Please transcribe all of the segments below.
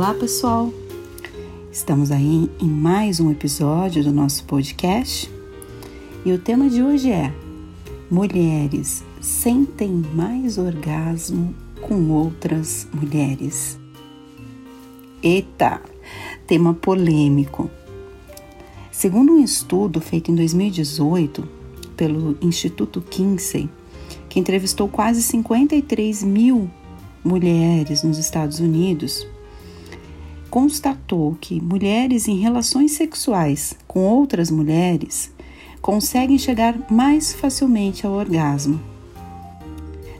Olá, pessoal! Estamos aí em mais um episódio do nosso podcast e o tema de hoje é: Mulheres sentem mais orgasmo com outras mulheres. Eita! Tema polêmico. Segundo um estudo feito em 2018 pelo Instituto Kinsey, que entrevistou quase 53 mil mulheres nos Estados Unidos, constatou que mulheres em relações sexuais com outras mulheres conseguem chegar mais facilmente ao orgasmo.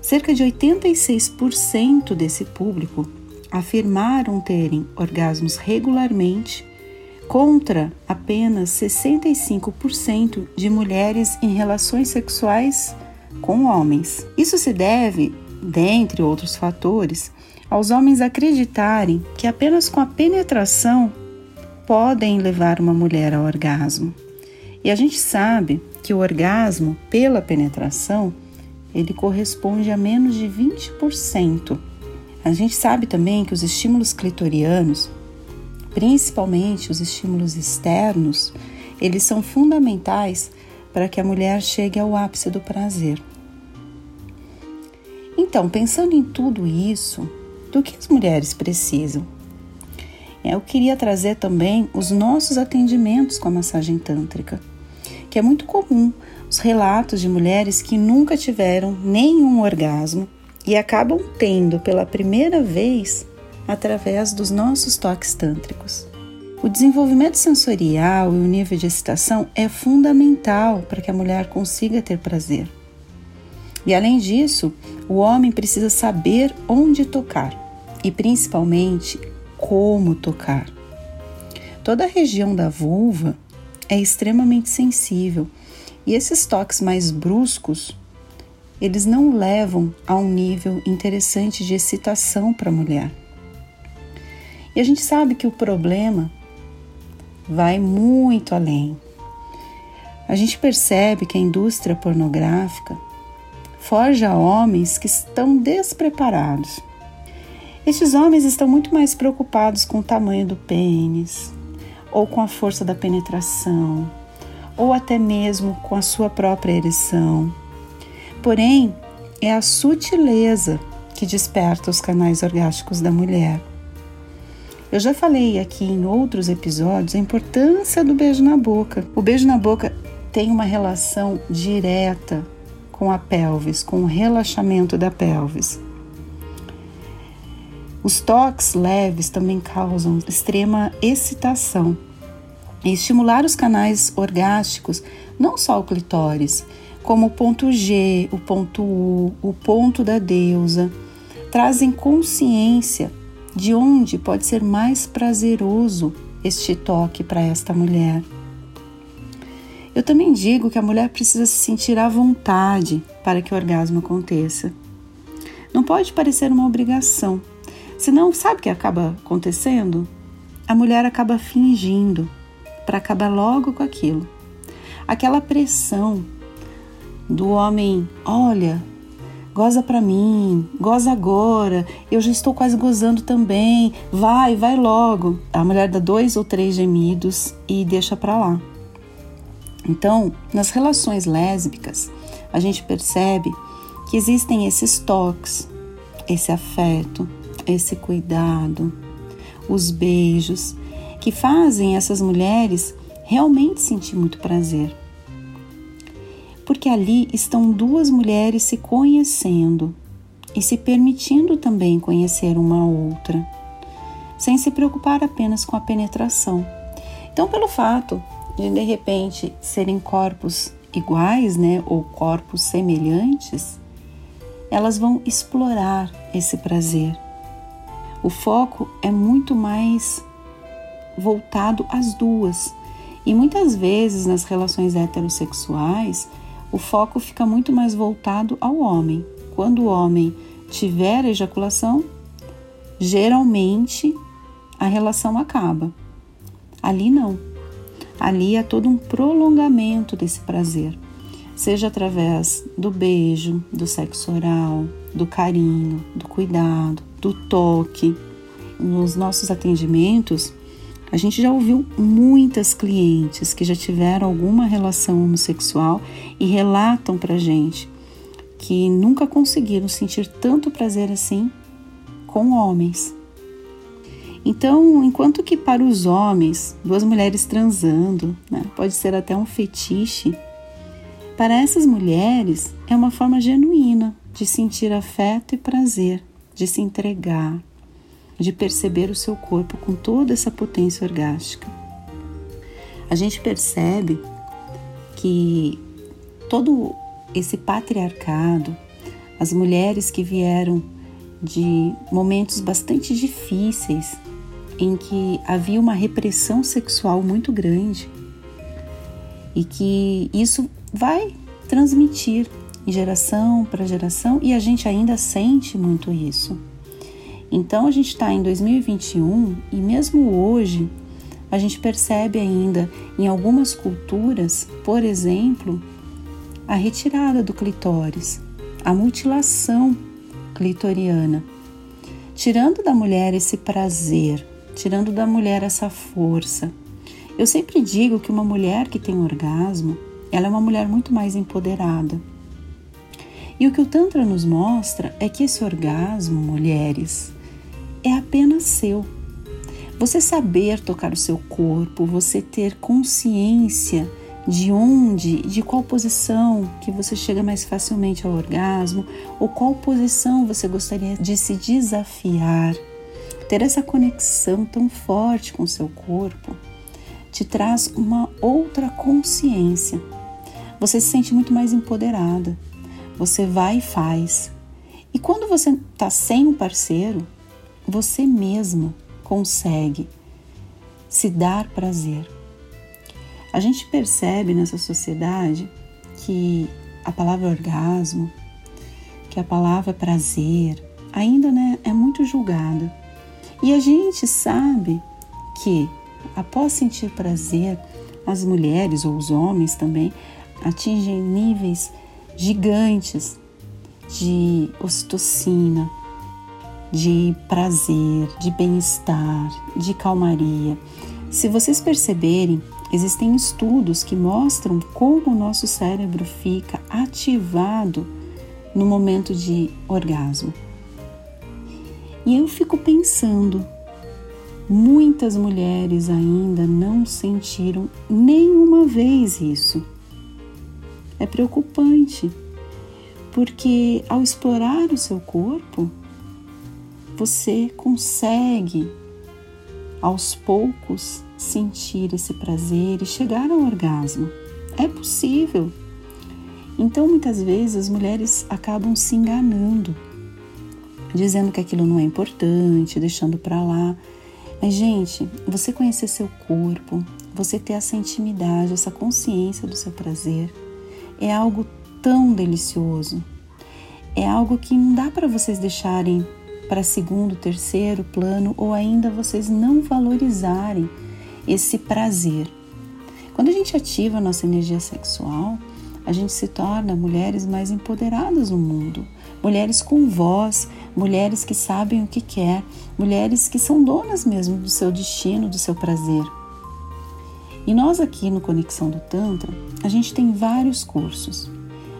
Cerca de 86% desse público afirmaram terem orgasmos regularmente, contra apenas 65% de mulheres em relações sexuais com homens. Isso se deve, dentre outros fatores, aos homens acreditarem que apenas com a penetração podem levar uma mulher ao orgasmo. E a gente sabe que o orgasmo pela penetração ele corresponde a menos de 20%. A gente sabe também que os estímulos clitorianos, principalmente os estímulos externos, eles são fundamentais para que a mulher chegue ao ápice do prazer. Então, pensando em tudo isso, do que as mulheres precisam. Eu queria trazer também os nossos atendimentos com a massagem tântrica, que é muito comum os relatos de mulheres que nunca tiveram nenhum orgasmo e acabam tendo pela primeira vez através dos nossos toques tântricos. O desenvolvimento sensorial e o nível de excitação é fundamental para que a mulher consiga ter prazer. E além disso, o homem precisa saber onde tocar e principalmente como tocar. Toda a região da vulva é extremamente sensível e esses toques mais bruscos eles não levam a um nível interessante de excitação para a mulher. E a gente sabe que o problema vai muito além. A gente percebe que a indústria pornográfica forja homens que estão despreparados estes homens estão muito mais preocupados com o tamanho do pênis, ou com a força da penetração, ou até mesmo com a sua própria ereção. Porém, é a sutileza que desperta os canais orgásticos da mulher. Eu já falei aqui em outros episódios a importância do beijo na boca. O beijo na boca tem uma relação direta com a pelvis, com o relaxamento da pelvis. Os toques leves também causam extrema excitação. E estimular os canais orgásticos, não só o clitóris, como o ponto G, o ponto U, o ponto da deusa, trazem consciência de onde pode ser mais prazeroso este toque para esta mulher. Eu também digo que a mulher precisa se sentir à vontade para que o orgasmo aconteça. Não pode parecer uma obrigação, Senão, sabe o que acaba acontecendo? A mulher acaba fingindo para acabar logo com aquilo. Aquela pressão do homem, olha, goza para mim, goza agora, eu já estou quase gozando também, vai, vai logo. A mulher dá dois ou três gemidos e deixa para lá. Então, nas relações lésbicas, a gente percebe que existem esses toques, esse afeto, esse cuidado, os beijos, que fazem essas mulheres realmente sentir muito prazer. Porque ali estão duas mulheres se conhecendo e se permitindo também conhecer uma outra, sem se preocupar apenas com a penetração. Então, pelo fato de de repente serem corpos iguais, né, ou corpos semelhantes, elas vão explorar esse prazer o foco é muito mais voltado às duas. E muitas vezes nas relações heterossexuais, o foco fica muito mais voltado ao homem. Quando o homem tiver ejaculação, geralmente a relação acaba. Ali não. Ali é todo um prolongamento desse prazer, seja através do beijo, do sexo oral, do carinho, do cuidado, do toque. nos nossos atendimentos, a gente já ouviu muitas clientes que já tiveram alguma relação homossexual e relatam pra gente que nunca conseguiram sentir tanto prazer assim com homens. Então, enquanto que para os homens, duas mulheres transando, né, pode ser até um fetiche, para essas mulheres é uma forma genuína de sentir afeto e prazer, de se entregar, de perceber o seu corpo com toda essa potência orgástica. A gente percebe que todo esse patriarcado, as mulheres que vieram de momentos bastante difíceis em que havia uma repressão sexual muito grande e que isso vai transmitir geração para geração e a gente ainda sente muito isso. Então a gente está em 2021 e mesmo hoje a gente percebe ainda em algumas culturas, por exemplo, a retirada do clitóris, a mutilação clitoriana, tirando da mulher esse prazer, tirando da mulher essa força. Eu sempre digo que uma mulher que tem orgasmo, ela é uma mulher muito mais empoderada. E o que o Tantra nos mostra é que esse orgasmo, mulheres, é apenas seu. Você saber tocar o seu corpo, você ter consciência de onde, de qual posição que você chega mais facilmente ao orgasmo, ou qual posição você gostaria de se desafiar. Ter essa conexão tão forte com o seu corpo te traz uma outra consciência. Você se sente muito mais empoderada. Você vai e faz. E quando você está sem um parceiro, você mesma consegue se dar prazer. A gente percebe nessa sociedade que a palavra orgasmo, que a palavra prazer, ainda né, é muito julgada. E a gente sabe que após sentir prazer, as mulheres ou os homens também atingem níveis gigantes de ocitocina, de prazer, de bem-estar, de calmaria. Se vocês perceberem, existem estudos que mostram como o nosso cérebro fica ativado no momento de orgasmo. E eu fico pensando, muitas mulheres ainda não sentiram nenhuma vez isso. É preocupante, porque ao explorar o seu corpo, você consegue aos poucos sentir esse prazer e chegar ao orgasmo. É possível. Então, muitas vezes as mulheres acabam se enganando, dizendo que aquilo não é importante, deixando para lá. Mas, gente, você conhecer seu corpo, você ter essa intimidade, essa consciência do seu prazer, é algo tão delicioso. É algo que não dá para vocês deixarem para segundo, terceiro plano ou ainda vocês não valorizarem esse prazer. Quando a gente ativa a nossa energia sexual, a gente se torna mulheres mais empoderadas no mundo, mulheres com voz, mulheres que sabem o que quer, mulheres que são donas mesmo do seu destino, do seu prazer. E nós aqui no Conexão do Tantra, a gente tem vários cursos,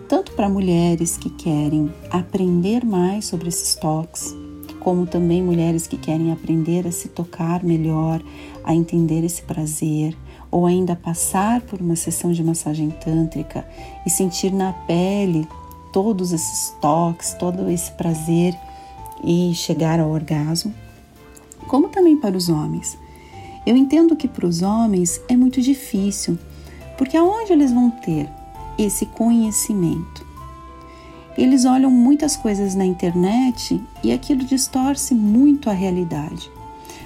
tanto para mulheres que querem aprender mais sobre esses toques, como também mulheres que querem aprender a se tocar melhor, a entender esse prazer, ou ainda passar por uma sessão de massagem tântrica e sentir na pele todos esses toques, todo esse prazer e chegar ao orgasmo, como também para os homens. Eu entendo que para os homens é muito difícil, porque aonde eles vão ter esse conhecimento? Eles olham muitas coisas na internet e aquilo distorce muito a realidade.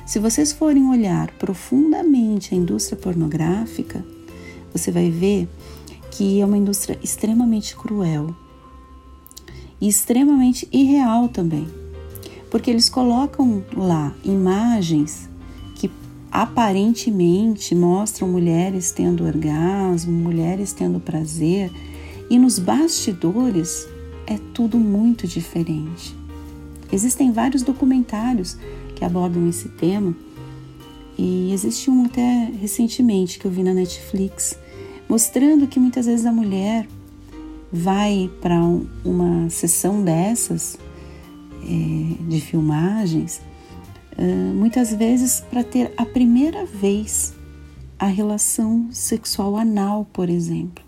Se vocês forem olhar profundamente a indústria pornográfica, você vai ver que é uma indústria extremamente cruel e extremamente irreal também, porque eles colocam lá imagens que aparentemente mostram mulheres tendo orgasmo, mulheres tendo prazer, e nos bastidores é tudo muito diferente. Existem vários documentários que abordam esse tema. E existe um até recentemente que eu vi na Netflix, mostrando que muitas vezes a mulher vai para uma sessão dessas é, de filmagens, muitas vezes para ter a primeira vez a relação sexual anal, por exemplo.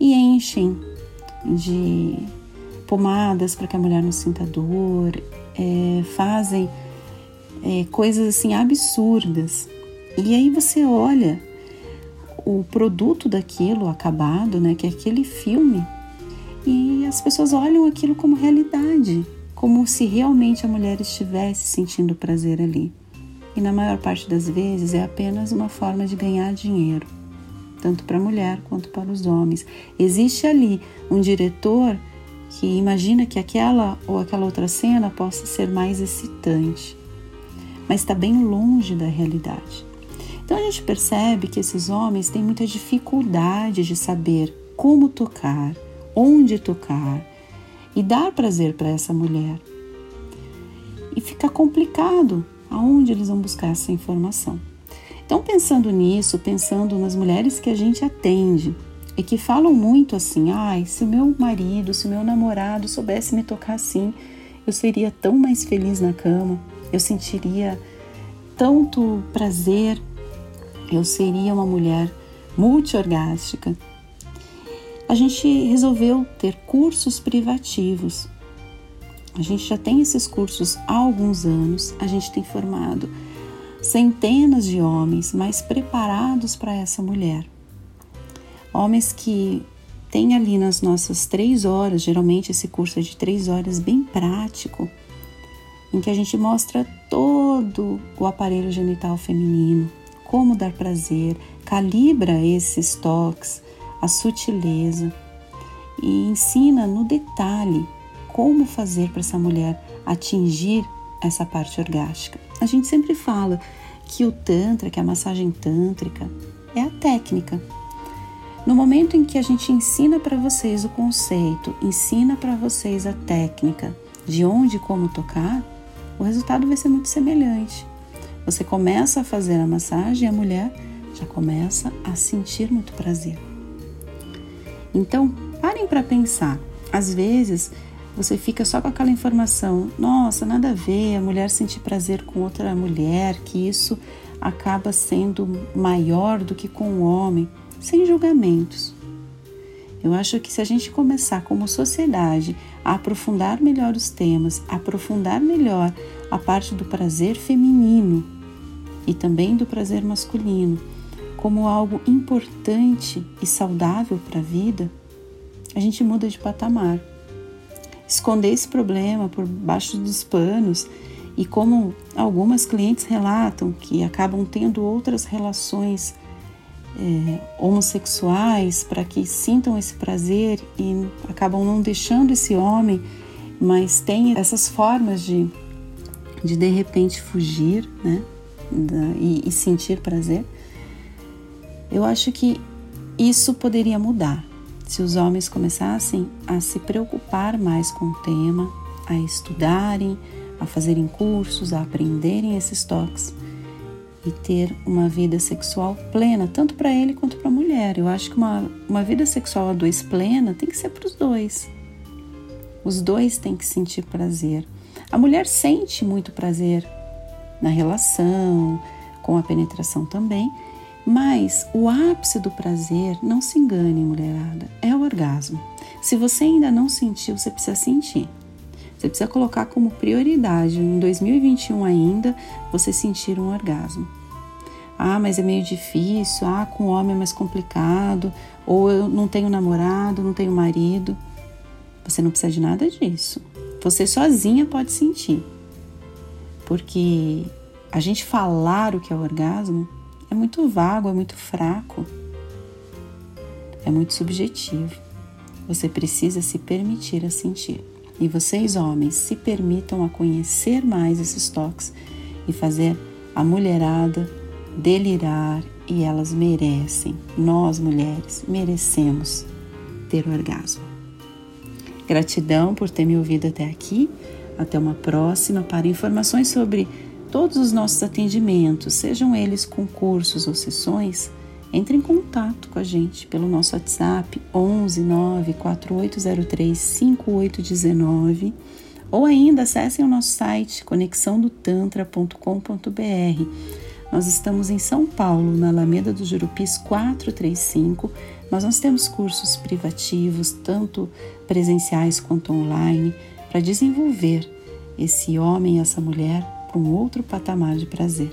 E enchem de pomadas para que a mulher não sinta dor, é, fazem é, coisas assim absurdas. E aí você olha o produto daquilo acabado, né, que é aquele filme, e as pessoas olham aquilo como realidade, como se realmente a mulher estivesse sentindo prazer ali. E na maior parte das vezes é apenas uma forma de ganhar dinheiro, tanto para a mulher quanto para os homens. Existe ali um diretor que imagina que aquela ou aquela outra cena possa ser mais excitante, mas está bem longe da realidade. Então a gente percebe que esses homens têm muita dificuldade de saber como tocar, onde tocar e dar prazer para essa mulher. E fica complicado aonde eles vão buscar essa informação. Então, pensando nisso, pensando nas mulheres que a gente atende, e que falam muito assim: ai, se o meu marido, se o meu namorado soubesse me tocar assim, eu seria tão mais feliz na cama, eu sentiria tanto prazer, eu seria uma mulher multiorgástica. A gente resolveu ter cursos privativos. A gente já tem esses cursos há alguns anos, a gente tem formado centenas de homens mais preparados para essa mulher. Homens que têm ali nas nossas três horas, geralmente esse curso é de três horas, bem prático, em que a gente mostra todo o aparelho genital feminino, como dar prazer, calibra esses toques, a sutileza e ensina no detalhe como fazer para essa mulher atingir essa parte orgástica. A gente sempre fala que o Tantra, que a massagem tântrica, é a técnica, no momento em que a gente ensina para vocês o conceito, ensina para vocês a técnica de onde e como tocar, o resultado vai ser muito semelhante. Você começa a fazer a massagem e a mulher já começa a sentir muito prazer. Então, parem para pensar. Às vezes, você fica só com aquela informação: nossa, nada a ver, a mulher sentir prazer com outra mulher, que isso acaba sendo maior do que com o homem sem julgamentos. Eu acho que se a gente começar como sociedade a aprofundar melhor os temas, aprofundar melhor a parte do prazer feminino e também do prazer masculino como algo importante e saudável para a vida, a gente muda de patamar. Esconder esse problema por baixo dos panos e como algumas clientes relatam que acabam tendo outras relações é, homossexuais para que sintam esse prazer e acabam não deixando esse homem, mas tem essas formas de de, de repente fugir, né, da, e, e sentir prazer. Eu acho que isso poderia mudar se os homens começassem a se preocupar mais com o tema, a estudarem, a fazerem cursos, a aprenderem esses toques e ter uma vida sexual plena, tanto para ele quanto para a mulher. Eu acho que uma, uma vida sexual a dois plena tem que ser para os dois. Os dois têm que sentir prazer. A mulher sente muito prazer na relação, com a penetração também, mas o ápice do prazer, não se engane, mulherada, é o orgasmo. Se você ainda não sentiu, você precisa sentir. Você precisa colocar como prioridade em 2021 ainda você sentir um orgasmo. Ah, mas é meio difícil. Ah, com homem é mais complicado. Ou eu não tenho namorado, não tenho marido. Você não precisa de nada disso. Você sozinha pode sentir. Porque a gente falar o que é o orgasmo é muito vago, é muito fraco, é muito subjetivo. Você precisa se permitir a sentir. E vocês, homens, se permitam a conhecer mais esses toques e fazer a mulherada delirar e elas merecem, nós mulheres merecemos ter orgasmo. Gratidão por ter me ouvido até aqui. Até uma próxima. Para informações sobre todos os nossos atendimentos, sejam eles concursos ou sessões, entre em contato com a gente pelo nosso WhatsApp 11 9 4803 5819 ou ainda acessem o nosso site conexãodotantra.com.br. Nós estamos em São Paulo, na Alameda dos Jurupis 435. Nós, nós temos cursos privativos, tanto presenciais quanto online, para desenvolver esse homem e essa mulher para um outro patamar de prazer.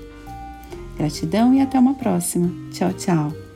Gratidão e até uma próxima. Tchau, tchau.